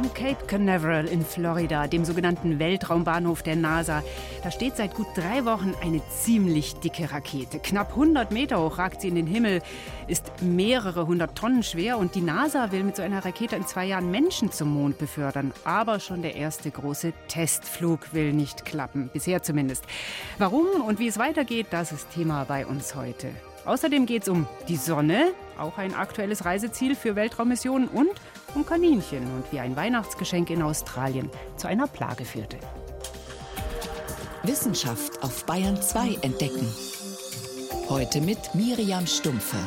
Am Cape Canaveral in Florida, dem sogenannten Weltraumbahnhof der NASA, da steht seit gut drei Wochen eine ziemlich dicke Rakete. Knapp 100 Meter hoch ragt sie in den Himmel, ist mehrere hundert Tonnen schwer und die NASA will mit so einer Rakete in zwei Jahren Menschen zum Mond befördern. Aber schon der erste große Testflug will nicht klappen, bisher zumindest. Warum und wie es weitergeht, das ist Thema bei uns heute. Außerdem geht es um die Sonne, auch ein aktuelles Reiseziel für Weltraummissionen und um Kaninchen und wie ein Weihnachtsgeschenk in Australien zu einer Plage führte. Wissenschaft auf Bayern 2 entdecken. Heute mit Miriam Stumpfe.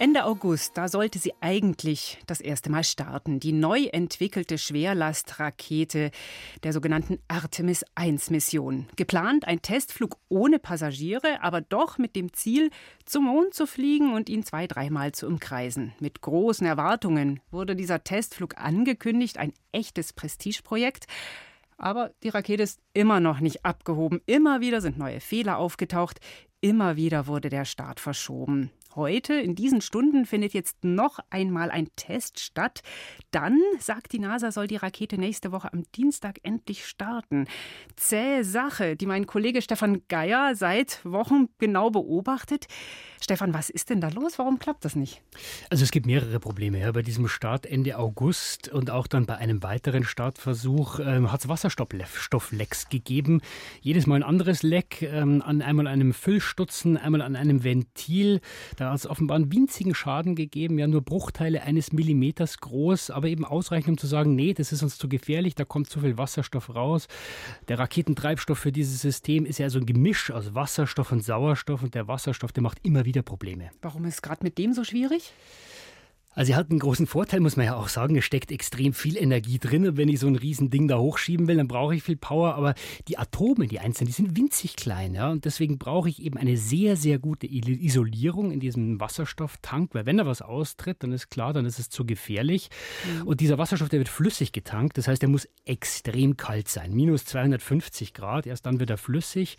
Ende August, da sollte sie eigentlich das erste Mal starten. Die neu entwickelte Schwerlastrakete der sogenannten Artemis 1 Mission. Geplant ein Testflug ohne Passagiere, aber doch mit dem Ziel, zum Mond zu fliegen und ihn zwei, dreimal zu umkreisen. Mit großen Erwartungen wurde dieser Testflug angekündigt, ein echtes Prestigeprojekt. Aber die Rakete ist immer noch nicht abgehoben. Immer wieder sind neue Fehler aufgetaucht. Immer wieder wurde der Start verschoben. Heute, in diesen Stunden, findet jetzt noch einmal ein Test statt. Dann, sagt die NASA, soll die Rakete nächste Woche am Dienstag endlich starten. Zähe Sache, die mein Kollege Stefan Geier seit Wochen genau beobachtet. Stefan, was ist denn da los? Warum klappt das nicht? Also es gibt mehrere Probleme. Ja. Bei diesem Start Ende August und auch dann bei einem weiteren Startversuch ähm, hat es Wasserstofflecks gegeben. Jedes Mal ein anderes Leck, ähm, an einmal einem Füllstutzen, einmal an einem Ventil. Da hat es offenbar einen winzigen Schaden gegeben, ja nur Bruchteile eines Millimeters groß, aber eben ausreichend, um zu sagen, nee, das ist uns zu gefährlich, da kommt zu viel Wasserstoff raus. Der Raketentreibstoff für dieses System ist ja so ein Gemisch aus Wasserstoff und Sauerstoff und der Wasserstoff, der macht immer wieder Probleme. Warum ist es gerade mit dem so schwierig? Also sie hat einen großen Vorteil, muss man ja auch sagen. Es steckt extrem viel Energie drin. Und wenn ich so ein Riesending da hochschieben will, dann brauche ich viel Power. Aber die Atome, die einzelnen, die sind winzig klein. Ja? Und deswegen brauche ich eben eine sehr, sehr gute Isolierung in diesem Wasserstofftank. Weil wenn da was austritt, dann ist klar, dann ist es zu gefährlich. Mhm. Und dieser Wasserstoff, der wird flüssig getankt. Das heißt, der muss extrem kalt sein. Minus 250 Grad. Erst dann wird er flüssig.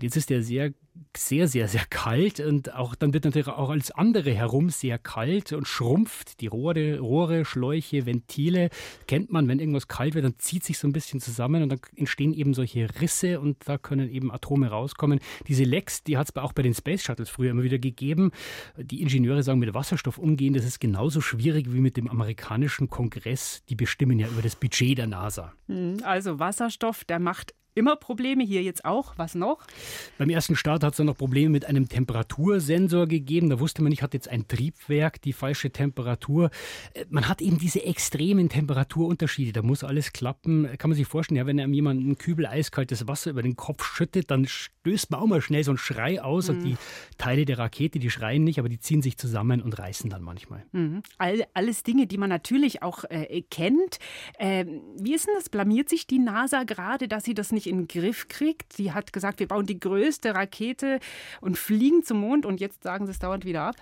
Jetzt ist der sehr sehr, sehr, sehr kalt und auch dann wird natürlich auch alles andere herum sehr kalt und schrumpft. Die Rohre, Rohre, Schläuche, Ventile kennt man, wenn irgendwas kalt wird, dann zieht sich so ein bisschen zusammen und dann entstehen eben solche Risse und da können eben Atome rauskommen. Diese Lecks, die hat es auch bei den Space Shuttles früher immer wieder gegeben. Die Ingenieure sagen, mit Wasserstoff umgehen, das ist genauso schwierig wie mit dem amerikanischen Kongress. Die bestimmen ja über das Budget der NASA. Hm, also Wasserstoff, der macht immer Probleme, hier jetzt auch. Was noch? Beim ersten Start hat es dann noch Probleme mit einem Temperatursensor gegeben. Da wusste man nicht, hat jetzt ein Triebwerk die falsche Temperatur. Äh, man hat eben diese extremen Temperaturunterschiede. Da muss alles klappen. Kann man sich vorstellen, ja, wenn einem jemand einen Kübel eiskaltes Wasser über den Kopf schüttet, dann stößt man auch mal schnell so einen Schrei aus. Mhm. Und die Teile der Rakete, die schreien nicht, aber die ziehen sich zusammen und reißen dann manchmal. Mhm. All, alles Dinge, die man natürlich auch äh, kennt. Äh, wie ist denn das? Blamiert sich die NASA gerade, dass sie das nicht in den Griff kriegt. Sie hat gesagt, wir bauen die größte Rakete und fliegen zum Mond und jetzt sagen sie es dauernd wieder ab.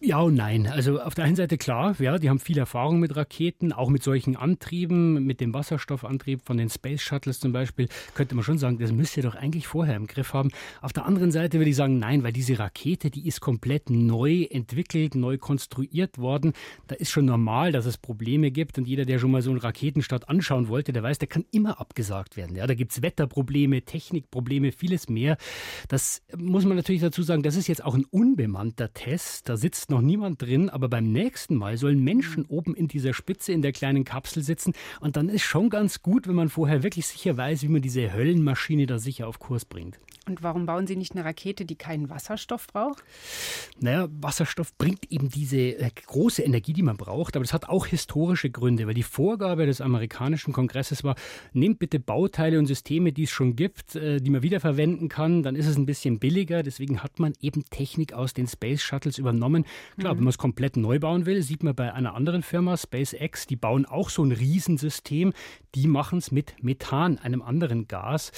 Ja und nein. Also auf der einen Seite klar, ja, die haben viel Erfahrung mit Raketen, auch mit solchen Antrieben, mit dem Wasserstoffantrieb von den Space Shuttles zum Beispiel, könnte man schon sagen, das müsst ihr doch eigentlich vorher im Griff haben. Auf der anderen Seite würde ich sagen, nein, weil diese Rakete, die ist komplett neu entwickelt, neu konstruiert worden. Da ist schon normal, dass es Probleme gibt und jeder, der schon mal so einen Raketenstart anschauen wollte, der weiß, der kann immer abgesagt werden. Ja, da gibt es Wetterprobleme, Technikprobleme, vieles mehr. Das muss man natürlich dazu sagen, das ist jetzt auch ein unbemannter Test. Da sitzt noch niemand drin, aber beim nächsten Mal sollen Menschen oben in dieser Spitze in der kleinen Kapsel sitzen und dann ist schon ganz gut, wenn man vorher wirklich sicher weiß, wie man diese Höllenmaschine da sicher auf Kurs bringt. Und warum bauen Sie nicht eine Rakete, die keinen Wasserstoff braucht? Naja, Wasserstoff bringt eben diese äh, große Energie, die man braucht, aber das hat auch historische Gründe, weil die Vorgabe des amerikanischen Kongresses war, nehmt bitte Bauteile und Systeme, die es schon gibt, äh, die man wiederverwenden kann, dann ist es ein bisschen billiger. Deswegen hat man eben Technik aus den Space Shuttles übernommen. Klar, mhm. wenn man es komplett neu bauen will, sieht man bei einer anderen Firma, SpaceX, die bauen auch so ein Riesensystem. Die machen es mit Methan, einem anderen Gas.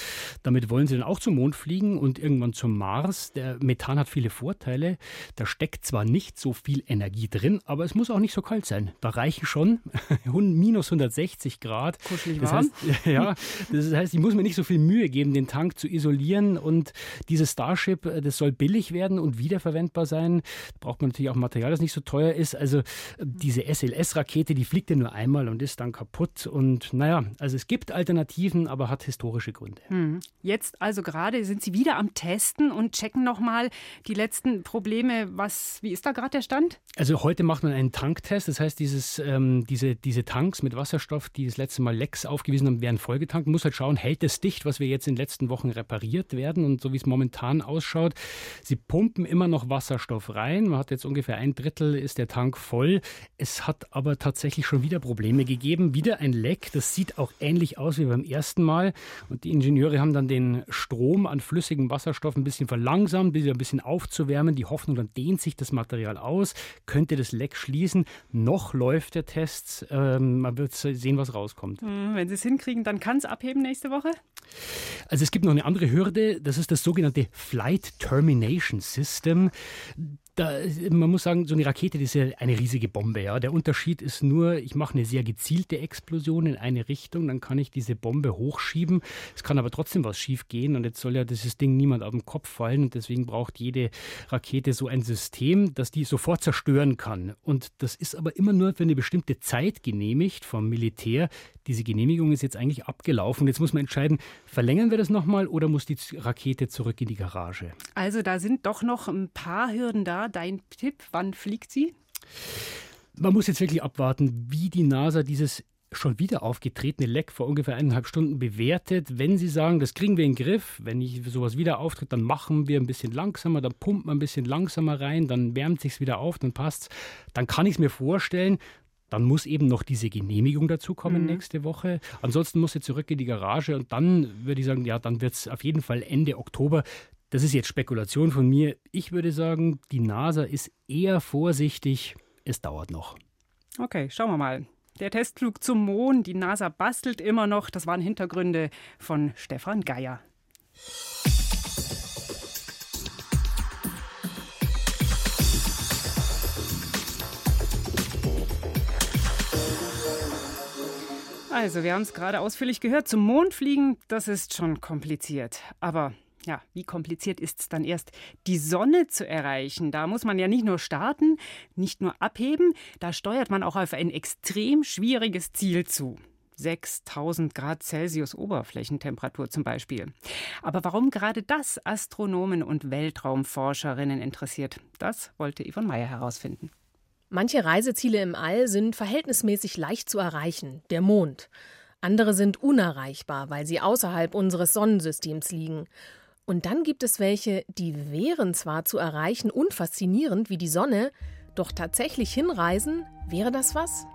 Damit wollen sie dann auch zum Mond fliegen fliegen und irgendwann zum Mars. Der Methan hat viele Vorteile. Da steckt zwar nicht so viel Energie drin, aber es muss auch nicht so kalt sein. Da reichen schon minus 160 Grad. Kuschelig das warm. heißt, ja, das heißt, ich muss mir nicht so viel Mühe geben, den Tank zu isolieren. Und dieses Starship, äh, das soll billig werden und wiederverwendbar sein. Da braucht man natürlich auch Material, das nicht so teuer ist. Also äh, diese SLS-Rakete, die fliegt ja nur einmal und ist dann kaputt. Und naja, also es gibt Alternativen, aber hat historische Gründe. Hm. Jetzt also gerade sind Sie wieder am Testen und checken nochmal die letzten Probleme. Was, wie ist da gerade der Stand? Also heute macht man einen Tanktest. Das heißt, dieses, ähm, diese, diese Tanks mit Wasserstoff, die das letzte Mal Lecks aufgewiesen haben, werden vollgetankt. Man muss halt schauen, hält es dicht, was wir jetzt in den letzten Wochen repariert werden. Und so wie es momentan ausschaut, sie pumpen immer noch Wasserstoff rein. Man hat jetzt ungefähr ein Drittel ist der Tank voll. Es hat aber tatsächlich schon wieder Probleme gegeben. Wieder ein Leck. Das sieht auch ähnlich aus wie beim ersten Mal. Und die Ingenieure haben dann den Strom an flüssigem Wasserstoff ein bisschen verlangsamt, bis ein bisschen aufzuwärmen. Die Hoffnung, dann dehnt sich das Material aus, könnte das Leck schließen. Noch läuft der Test. Ähm, man wird sehen, was rauskommt. Hm, wenn Sie es hinkriegen, dann kann es abheben nächste Woche? Also es gibt noch eine andere Hürde, das ist das sogenannte Flight Termination System da, man muss sagen, so eine Rakete, ist ja eine riesige Bombe. Ja. Der Unterschied ist nur, ich mache eine sehr gezielte Explosion in eine Richtung, dann kann ich diese Bombe hochschieben. Es kann aber trotzdem was schief gehen und jetzt soll ja dieses Ding niemand auf den Kopf fallen und deswegen braucht jede Rakete so ein System, das die sofort zerstören kann. Und das ist aber immer nur für eine bestimmte Zeit genehmigt vom Militär. Diese Genehmigung ist jetzt eigentlich abgelaufen. Jetzt muss man entscheiden, verlängern wir das nochmal oder muss die Rakete zurück in die Garage? Also da sind doch noch ein paar Hürden da dein Tipp? Wann fliegt sie? Man muss jetzt wirklich abwarten, wie die NASA dieses schon wieder aufgetretene Leck vor ungefähr eineinhalb Stunden bewertet. Wenn Sie sagen, das kriegen wir in den Griff, wenn ich sowas wieder auftritt, dann machen wir ein bisschen langsamer, dann pumpt man ein bisschen langsamer rein, dann wärmt sich wieder auf, dann passt dann kann ich es mir vorstellen. Dann muss eben noch diese Genehmigung dazu kommen mhm. nächste Woche. Ansonsten muss sie zurück in die Garage und dann würde ich sagen, ja, dann wird es auf jeden Fall Ende Oktober. Das ist jetzt Spekulation von mir. Ich würde sagen, die NASA ist eher vorsichtig. Es dauert noch. Okay, schauen wir mal. Der Testflug zum Mond, die NASA bastelt immer noch. Das waren Hintergründe von Stefan Geier. Also, wir haben es gerade ausführlich gehört. Zum Mond fliegen, das ist schon kompliziert. Aber ja, wie kompliziert ist es dann erst, die Sonne zu erreichen? Da muss man ja nicht nur starten, nicht nur abheben, da steuert man auch auf ein extrem schwieriges Ziel zu. 6000 Grad Celsius Oberflächentemperatur zum Beispiel. Aber warum gerade das Astronomen und Weltraumforscherinnen interessiert, das wollte Yvonne Meyer herausfinden. Manche Reiseziele im All sind verhältnismäßig leicht zu erreichen, der Mond. Andere sind unerreichbar, weil sie außerhalb unseres Sonnensystems liegen. Und dann gibt es welche, die wären zwar zu erreichen und faszinierend wie die Sonne, doch tatsächlich hinreisen, wäre das was?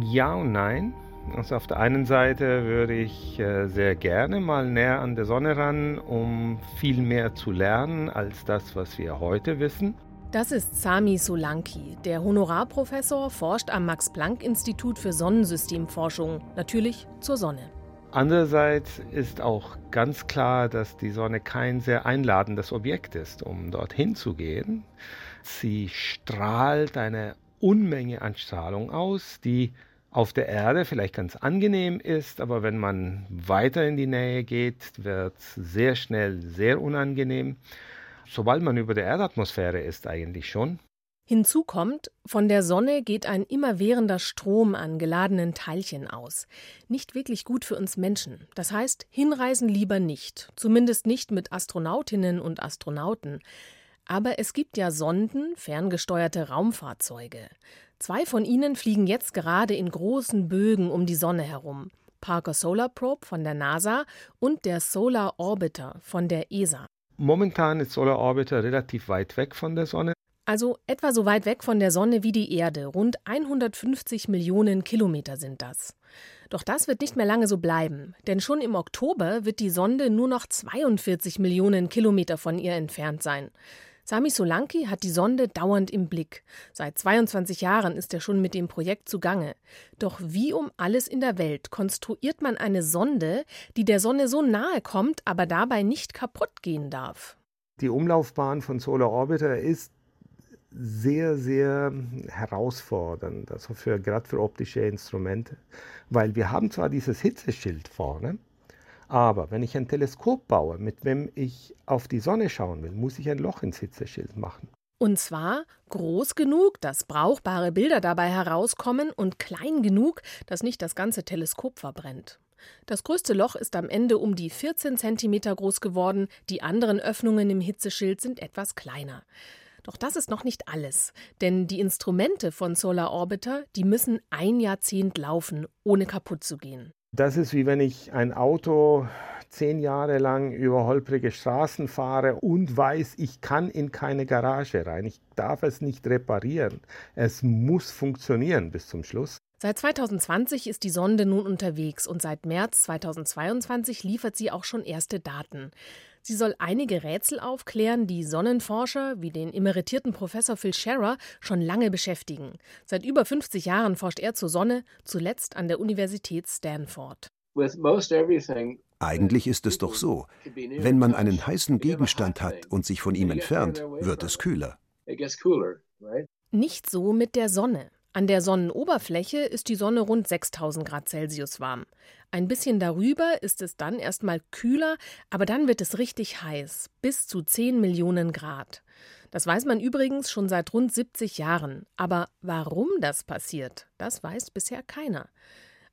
Ja und nein. Also auf der einen Seite würde ich äh, sehr gerne mal näher an der Sonne ran, um viel mehr zu lernen als das, was wir heute wissen. Das ist Sami Solanki. Der Honorarprofessor forscht am Max-Planck-Institut für Sonnensystemforschung, natürlich zur Sonne. Andererseits ist auch ganz klar, dass die Sonne kein sehr einladendes Objekt ist, um dorthin zu gehen. Sie strahlt eine Unmenge an Strahlung aus, die auf der Erde vielleicht ganz angenehm ist, aber wenn man weiter in die Nähe geht, wird es sehr schnell sehr unangenehm. Sobald man über der Erdatmosphäre ist eigentlich schon. Hinzu kommt, von der Sonne geht ein immerwährender Strom an geladenen Teilchen aus. Nicht wirklich gut für uns Menschen. Das heißt, hinreisen lieber nicht. Zumindest nicht mit Astronautinnen und Astronauten. Aber es gibt ja Sonden, ferngesteuerte Raumfahrzeuge. Zwei von ihnen fliegen jetzt gerade in großen Bögen um die Sonne herum. Parker Solar Probe von der NASA und der Solar Orbiter von der ESA. Momentan ist Solar Orbiter relativ weit weg von der Sonne. Also etwa so weit weg von der Sonne wie die Erde. Rund 150 Millionen Kilometer sind das. Doch das wird nicht mehr lange so bleiben, denn schon im Oktober wird die Sonde nur noch 42 Millionen Kilometer von ihr entfernt sein. Sami Solanki hat die Sonde dauernd im Blick. Seit 22 Jahren ist er schon mit dem Projekt zugange. Doch wie um alles in der Welt konstruiert man eine Sonde, die der Sonne so nahe kommt, aber dabei nicht kaputt gehen darf? Die Umlaufbahn von Solar Orbiter ist sehr, sehr herausfordernd, also für, gerade für optische Instrumente, weil wir haben zwar dieses Hitzeschild vorne, aber wenn ich ein Teleskop baue, mit dem ich auf die Sonne schauen will, muss ich ein Loch ins Hitzeschild machen. Und zwar groß genug, dass brauchbare Bilder dabei herauskommen und klein genug, dass nicht das ganze Teleskop verbrennt. Das größte Loch ist am Ende um die 14 cm groß geworden, die anderen Öffnungen im Hitzeschild sind etwas kleiner. Doch das ist noch nicht alles, denn die Instrumente von Solar Orbiter, die müssen ein Jahrzehnt laufen, ohne kaputt zu gehen. Das ist wie wenn ich ein Auto zehn Jahre lang über holprige Straßen fahre und weiß, ich kann in keine Garage rein. Ich darf es nicht reparieren. Es muss funktionieren bis zum Schluss. Seit 2020 ist die Sonde nun unterwegs und seit März 2022 liefert sie auch schon erste Daten. Sie soll einige Rätsel aufklären, die Sonnenforscher wie den emeritierten Professor Phil Scherer schon lange beschäftigen. Seit über 50 Jahren forscht er zur Sonne, zuletzt an der Universität Stanford. Eigentlich ist es doch so, wenn man einen heißen Gegenstand hat und sich von ihm entfernt, wird es kühler. Nicht so mit der Sonne. An der Sonnenoberfläche ist die Sonne rund 6000 Grad Celsius warm. Ein bisschen darüber ist es dann erstmal kühler, aber dann wird es richtig heiß, bis zu 10 Millionen Grad. Das weiß man übrigens schon seit rund 70 Jahren. Aber warum das passiert, das weiß bisher keiner.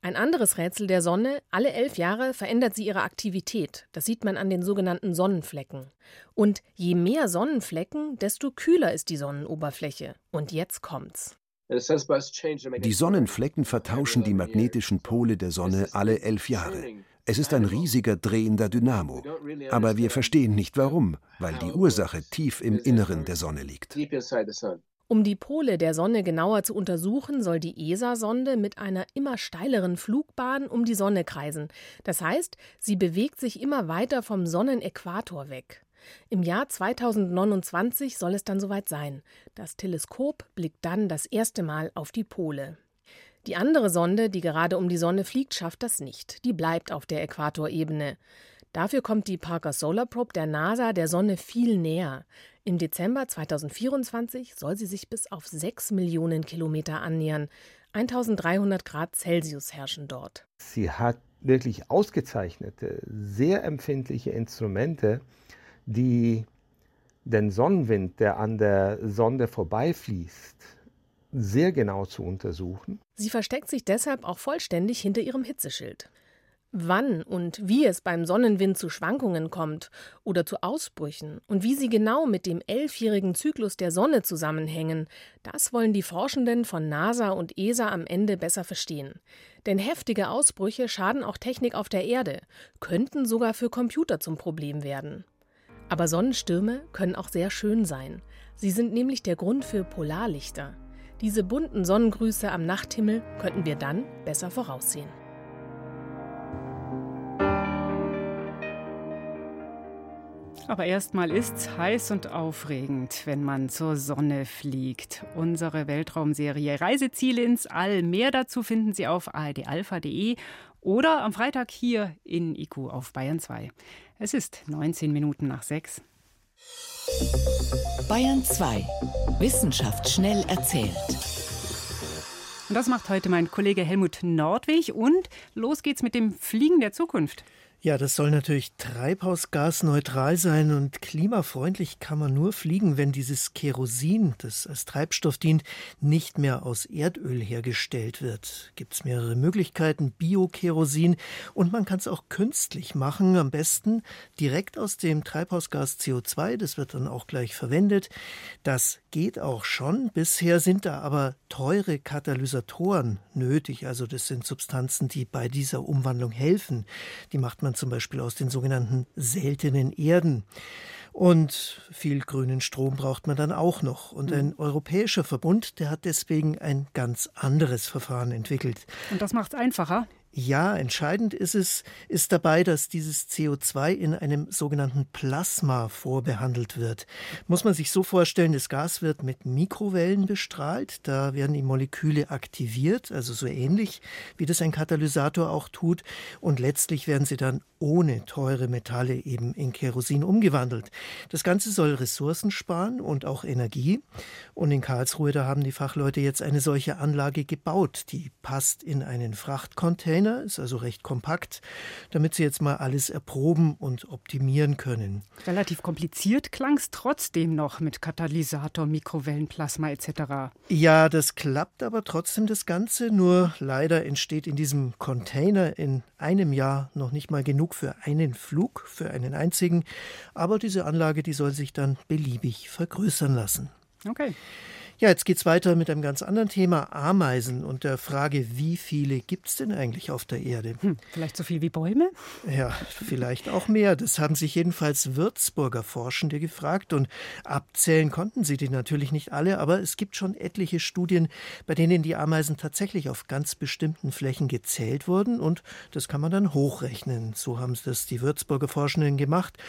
Ein anderes Rätsel der Sonne, alle elf Jahre verändert sie ihre Aktivität. Das sieht man an den sogenannten Sonnenflecken. Und je mehr Sonnenflecken, desto kühler ist die Sonnenoberfläche. Und jetzt kommt's. Die Sonnenflecken vertauschen die magnetischen Pole der Sonne alle elf Jahre. Es ist ein riesiger drehender Dynamo. Aber wir verstehen nicht warum, weil die Ursache tief im Inneren der Sonne liegt. Um die Pole der Sonne genauer zu untersuchen, soll die ESA-Sonde mit einer immer steileren Flugbahn um die Sonne kreisen. Das heißt, sie bewegt sich immer weiter vom Sonnenäquator weg. Im Jahr 2029 soll es dann soweit sein. Das Teleskop blickt dann das erste Mal auf die Pole. Die andere Sonde, die gerade um die Sonne fliegt, schafft das nicht. Die bleibt auf der Äquatorebene. Dafür kommt die Parker Solar Probe der NASA der Sonne viel näher. Im Dezember 2024 soll sie sich bis auf 6 Millionen Kilometer annähern. 1300 Grad Celsius herrschen dort. Sie hat wirklich ausgezeichnete, sehr empfindliche Instrumente, die den Sonnenwind, der an der Sonde vorbeifließt, sehr genau zu untersuchen. Sie versteckt sich deshalb auch vollständig hinter ihrem Hitzeschild. Wann und wie es beim Sonnenwind zu Schwankungen kommt oder zu Ausbrüchen und wie sie genau mit dem elfjährigen Zyklus der Sonne zusammenhängen, das wollen die Forschenden von NASA und ESA am Ende besser verstehen. Denn heftige Ausbrüche schaden auch Technik auf der Erde, könnten sogar für Computer zum Problem werden. Aber Sonnenstürme können auch sehr schön sein. Sie sind nämlich der Grund für Polarlichter. Diese bunten Sonnengrüße am Nachthimmel könnten wir dann besser voraussehen. Aber erstmal ist's heiß und aufregend, wenn man zur Sonne fliegt. Unsere Weltraumserie Reiseziele ins All. Mehr dazu finden Sie auf ardalpha.de oder am Freitag hier in IQ auf Bayern 2. Es ist 19 Minuten nach 6. Bayern 2. Wissenschaft schnell erzählt. Und das macht heute mein Kollege Helmut Nordwig. Und los geht's mit dem Fliegen der Zukunft. Ja, das soll natürlich treibhausgasneutral sein und klimafreundlich kann man nur fliegen, wenn dieses Kerosin, das als Treibstoff dient, nicht mehr aus Erdöl hergestellt wird. Gibt es mehrere Möglichkeiten, Biokerosin und man kann es auch künstlich machen, am besten direkt aus dem Treibhausgas CO2, das wird dann auch gleich verwendet. Das geht auch schon. Bisher sind da aber teure Katalysatoren nötig, also das sind Substanzen, die bei dieser Umwandlung helfen. Die macht man zum Beispiel aus den sogenannten seltenen Erden. Und viel grünen Strom braucht man dann auch noch. Und ein mhm. europäischer Verbund, der hat deswegen ein ganz anderes Verfahren entwickelt. Und das macht es einfacher? Ja, entscheidend ist es, ist dabei, dass dieses CO2 in einem sogenannten Plasma vorbehandelt wird. Muss man sich so vorstellen, das Gas wird mit Mikrowellen bestrahlt. Da werden die Moleküle aktiviert, also so ähnlich wie das ein Katalysator auch tut. Und letztlich werden sie dann ohne teure Metalle eben in Kerosin umgewandelt. Das Ganze soll Ressourcen sparen und auch Energie. Und in Karlsruhe, da haben die Fachleute jetzt eine solche Anlage gebaut. Die passt in einen Frachtcontainer, ist also recht kompakt, damit sie jetzt mal alles erproben und optimieren können. Relativ kompliziert klang es trotzdem noch mit Katalysator, Mikrowellenplasma etc. Ja, das klappt aber trotzdem das Ganze. Nur leider entsteht in diesem Container in einem Jahr noch nicht mal genug für einen Flug, für einen einzigen. Aber diese Anlage, die soll sich dann beliebig vergrößern lassen. Okay. Ja, jetzt geht's weiter mit einem ganz anderen Thema, Ameisen und der Frage, wie viele gibt es denn eigentlich auf der Erde? Hm, vielleicht so viel wie Bäume? Ja, vielleicht auch mehr. Das haben sich jedenfalls Würzburger Forschende gefragt und abzählen konnten sie die natürlich nicht alle, aber es gibt schon etliche Studien, bei denen die Ameisen tatsächlich auf ganz bestimmten Flächen gezählt wurden und das kann man dann hochrechnen. So haben das die Würzburger Forschenden gemacht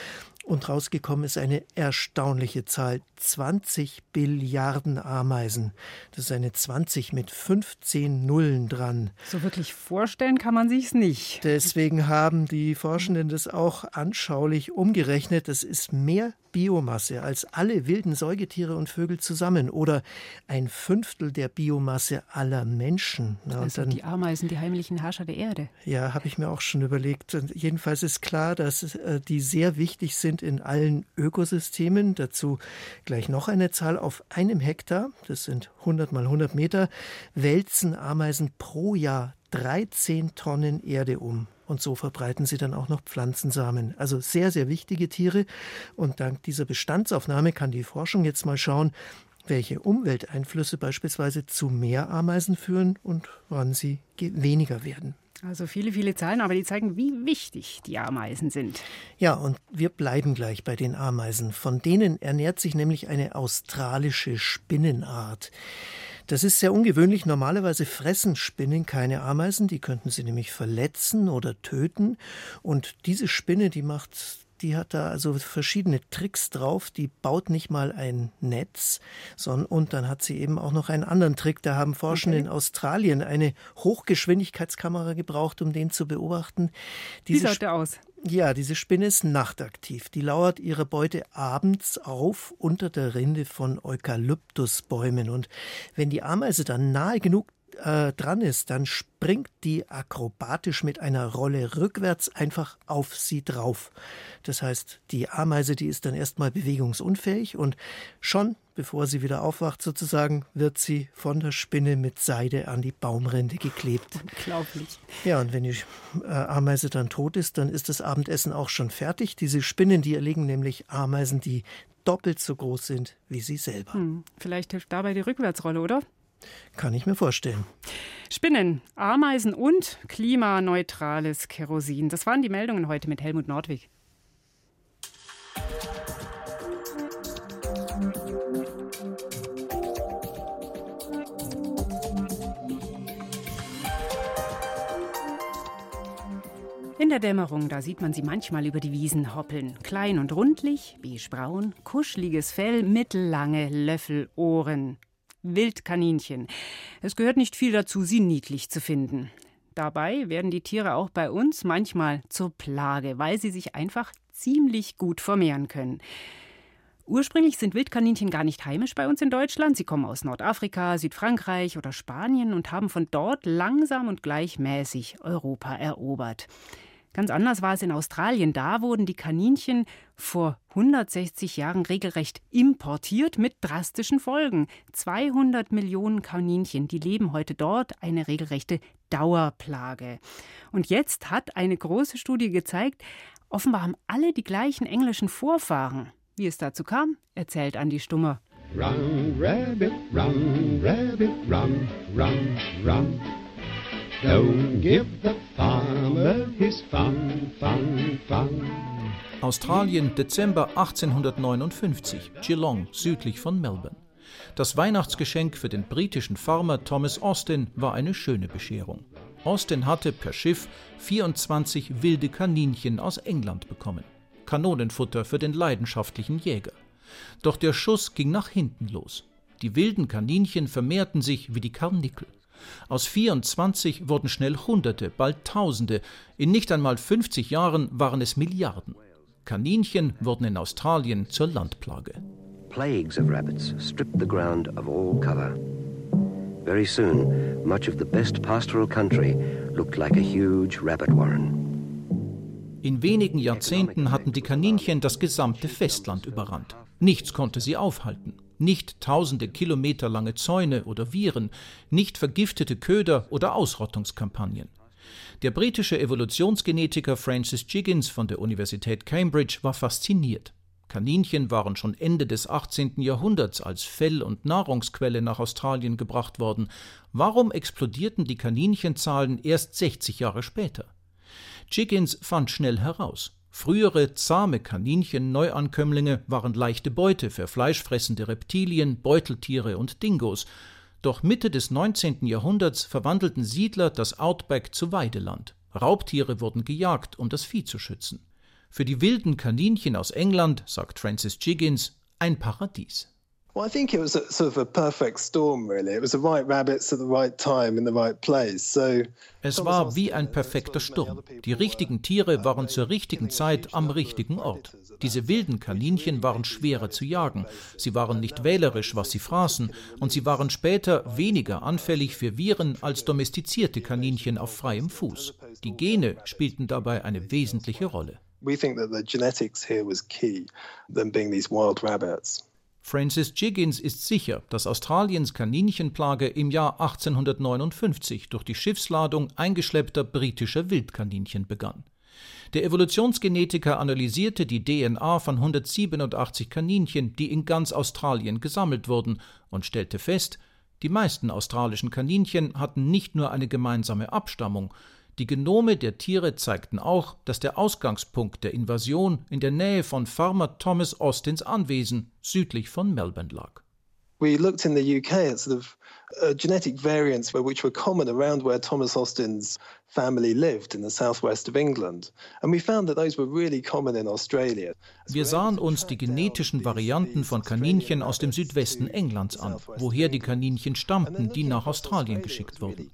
und rausgekommen ist eine erstaunliche Zahl. 20 Billiarden Ameisen. Das ist eine 20 mit 15 Nullen dran. So wirklich vorstellen kann man sich's nicht. Deswegen haben die Forschenden das auch anschaulich umgerechnet. Das ist mehr Biomasse als alle wilden Säugetiere und Vögel zusammen oder ein Fünftel der Biomasse aller Menschen. Ja, also dann, die Ameisen, die heimlichen Herrscher der Erde. Ja, habe ich mir auch schon überlegt. Und jedenfalls ist klar, dass äh, die sehr wichtig sind in allen Ökosystemen. Dazu gleich noch eine Zahl auf einem Hektar, das sind 100 mal 100 Meter, wälzen Ameisen pro Jahr 13 Tonnen Erde um und so verbreiten sie dann auch noch Pflanzensamen. Also sehr, sehr wichtige Tiere. Und dank dieser Bestandsaufnahme kann die Forschung jetzt mal schauen, welche Umwelteinflüsse beispielsweise zu mehr Ameisen führen und wann sie weniger werden. Also viele, viele Zahlen, aber die zeigen, wie wichtig die Ameisen sind. Ja, und wir bleiben gleich bei den Ameisen. Von denen ernährt sich nämlich eine australische Spinnenart. Das ist sehr ungewöhnlich. Normalerweise fressen Spinnen keine Ameisen, die könnten sie nämlich verletzen oder töten. Und diese Spinne, die macht die hat da also verschiedene Tricks drauf. Die baut nicht mal ein Netz, sondern und dann hat sie eben auch noch einen anderen Trick. Da haben Forschende okay. in Australien eine Hochgeschwindigkeitskamera gebraucht, um den zu beobachten. Diese Wie schaut der aus? Ja, diese Spinne ist nachtaktiv. Die lauert ihre Beute abends auf unter der Rinde von Eukalyptusbäumen. Und wenn die Ameise dann nahe genug äh, dran ist, dann springt die akrobatisch mit einer Rolle rückwärts einfach auf sie drauf. Das heißt, die Ameise, die ist dann erstmal bewegungsunfähig und schon bevor sie wieder aufwacht sozusagen, wird sie von der Spinne mit Seide an die Baumrinde geklebt. Unglaublich. Ja, und wenn die äh, Ameise dann tot ist, dann ist das Abendessen auch schon fertig. Diese Spinnen, die erlegen nämlich Ameisen, die doppelt so groß sind wie sie selber. Hm, vielleicht hilft dabei die Rückwärtsrolle, oder? Kann ich mir vorstellen. Spinnen, Ameisen und klimaneutrales Kerosin. Das waren die Meldungen heute mit Helmut Nordwig. In der Dämmerung, da sieht man sie manchmal über die Wiesen hoppeln. Klein und rundlich, beigebraun, kuscheliges Fell, mittellange Löffelohren. Wildkaninchen. Es gehört nicht viel dazu, sie niedlich zu finden. Dabei werden die Tiere auch bei uns manchmal zur Plage, weil sie sich einfach ziemlich gut vermehren können. Ursprünglich sind Wildkaninchen gar nicht heimisch bei uns in Deutschland. Sie kommen aus Nordafrika, Südfrankreich oder Spanien und haben von dort langsam und gleichmäßig Europa erobert. Ganz anders war es in Australien. Da wurden die Kaninchen vor 160 Jahren regelrecht importiert mit drastischen Folgen. 200 Millionen Kaninchen, die leben heute dort, eine regelrechte Dauerplage. Und jetzt hat eine große Studie gezeigt, offenbar haben alle die gleichen englischen Vorfahren. Wie es dazu kam, erzählt Andi Stummer. Run, Rabbit, run, Rabbit, run, run, run. Don't give the farmer his fun, fun, fun. Australien, Dezember 1859, Geelong, südlich von Melbourne. Das Weihnachtsgeschenk für den britischen Farmer Thomas Austin war eine schöne Bescherung. Austin hatte per Schiff 24 wilde Kaninchen aus England bekommen. Kanonenfutter für den leidenschaftlichen Jäger. Doch der Schuss ging nach hinten los. Die wilden Kaninchen vermehrten sich wie die Karnickel. Aus 24 wurden schnell Hunderte, bald Tausende. In nicht einmal 50 Jahren waren es Milliarden. Kaninchen wurden in Australien zur Landplage. Plagues of rabbits stripped the ground of all cover. Very soon, much of the best pastoral country looked like a huge rabbit warren. In wenigen Jahrzehnten hatten die Kaninchen das gesamte Festland überrannt. Nichts konnte sie aufhalten. Nicht tausende Kilometer lange Zäune oder Viren, nicht vergiftete Köder oder Ausrottungskampagnen. Der britische Evolutionsgenetiker Francis Jiggins von der Universität Cambridge war fasziniert. Kaninchen waren schon Ende des 18. Jahrhunderts als Fell- und Nahrungsquelle nach Australien gebracht worden. Warum explodierten die Kaninchenzahlen erst 60 Jahre später? Jiggins fand schnell heraus. Frühere zahme Kaninchen-Neuankömmlinge waren leichte Beute für fleischfressende Reptilien, Beuteltiere und Dingos. Doch Mitte des 19. Jahrhunderts verwandelten Siedler das Outback zu Weideland. Raubtiere wurden gejagt, um das Vieh zu schützen. Für die wilden Kaninchen aus England, sagt Francis Jiggins, ein Paradies. Well, I think it was a, sort of a perfect storm, really. It was the right rabbits at the right time in the right place. So es war wie ein perfekter Sturm. Die richtigen Tiere waren zur richtigen Zeit am richtigen Ort. Diese wilden Kaninchen waren schwerer zu jagen. Sie waren nicht wählerisch, was sie fraßen, und sie waren später weniger anfällig für Viren als domestizierte Kaninchen auf freiem Fuß. Die Gene spielten dabei eine wesentliche Rolle. We think that the genetics here was key, them being these wild rabbits. Francis Jiggins ist sicher, dass Australiens Kaninchenplage im Jahr 1859 durch die Schiffsladung eingeschleppter britischer Wildkaninchen begann. Der Evolutionsgenetiker analysierte die DNA von 187 Kaninchen, die in ganz Australien gesammelt wurden, und stellte fest, die meisten australischen Kaninchen hatten nicht nur eine gemeinsame Abstammung, die Genome der Tiere zeigten auch, dass der Ausgangspunkt der Invasion in der Nähe von Farmer Thomas Austins Anwesen südlich von Melbourne lag. We looked in the UK at sort of uh, genetic variants which were common around where Thomas Austin's family lived in the southwest of England. And we found that those were really common in Australia. Wir sahen uns die genetischen Varianten von Kaninchen aus dem Südwesten Englands an, woher die Kaninchen stammten, die nach Australien geschickt wurden.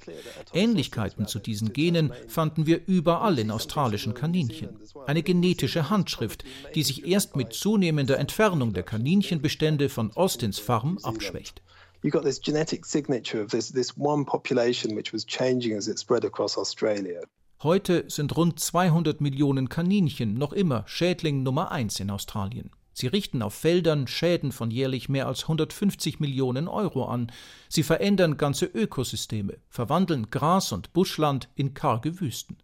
Ähnlichkeiten zu diesen Genen fanden wir überall in australischen Kaninchen. Eine genetische Handschrift, die sich erst mit zunehmender Entfernung der Kaninchenbestände von Austins Farm abschwächt you got this genetic signature of this, this one population which was changing as it spread across Australia. Heute sind rund 200 Millionen Kaninchen noch immer Schädling Nummer eins in Australien. Sie richten auf Feldern Schäden von jährlich mehr als 150 Millionen Euro an. Sie verändern ganze Ökosysteme, verwandeln Gras- und Buschland in karge Wüsten.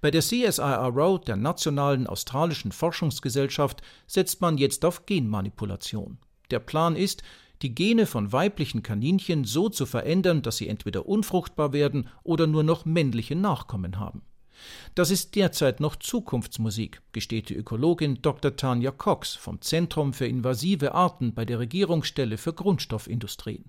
Bei der CSIRO, der Nationalen Australischen Forschungsgesellschaft, setzt man jetzt auf Genmanipulation. Der Plan ist, die Gene von weiblichen Kaninchen so zu verändern, dass sie entweder unfruchtbar werden oder nur noch männliche Nachkommen haben. Das ist derzeit noch Zukunftsmusik, gesteht die Ökologin Dr. Tanja Cox vom Zentrum für invasive Arten bei der Regierungsstelle für Grundstoffindustrien.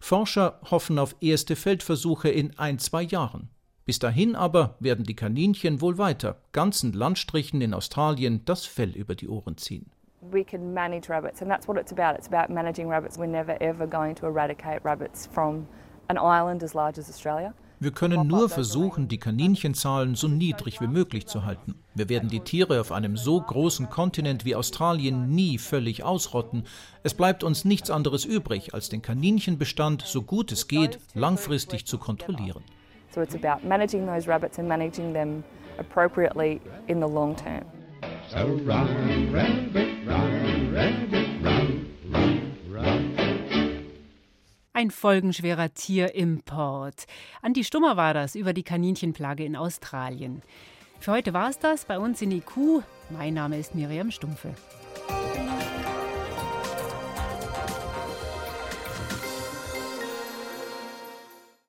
Forscher hoffen auf erste Feldversuche in ein, zwei Jahren. Bis dahin aber werden die Kaninchen wohl weiter ganzen Landstrichen in Australien das Fell über die Ohren ziehen we can manage rabbits, and that's what it's about. It's about managing rabbits. We're never ever going to eradicate rabbits from an island as large as Australia. Wir können nur versuchen, die Kaninchenzahlen so niedrig wie möglich zu halten. Wir werden die Tiere auf einem so großen Kontinent wie Australien nie völlig ausrotten. Es bleibt uns nichts anderes übrig, als den Kaninchenbestand so gut es geht langfristig zu kontrollieren. So it's about managing those rabbits and managing them appropriately in the long term. So run, rabbit, run, rabbit, run, run, run. Ein folgenschwerer Tierimport. Andi Stummer war das über die Kaninchenplage in Australien. Für heute war es das bei uns in IQ. Mein Name ist Miriam Stumpfe.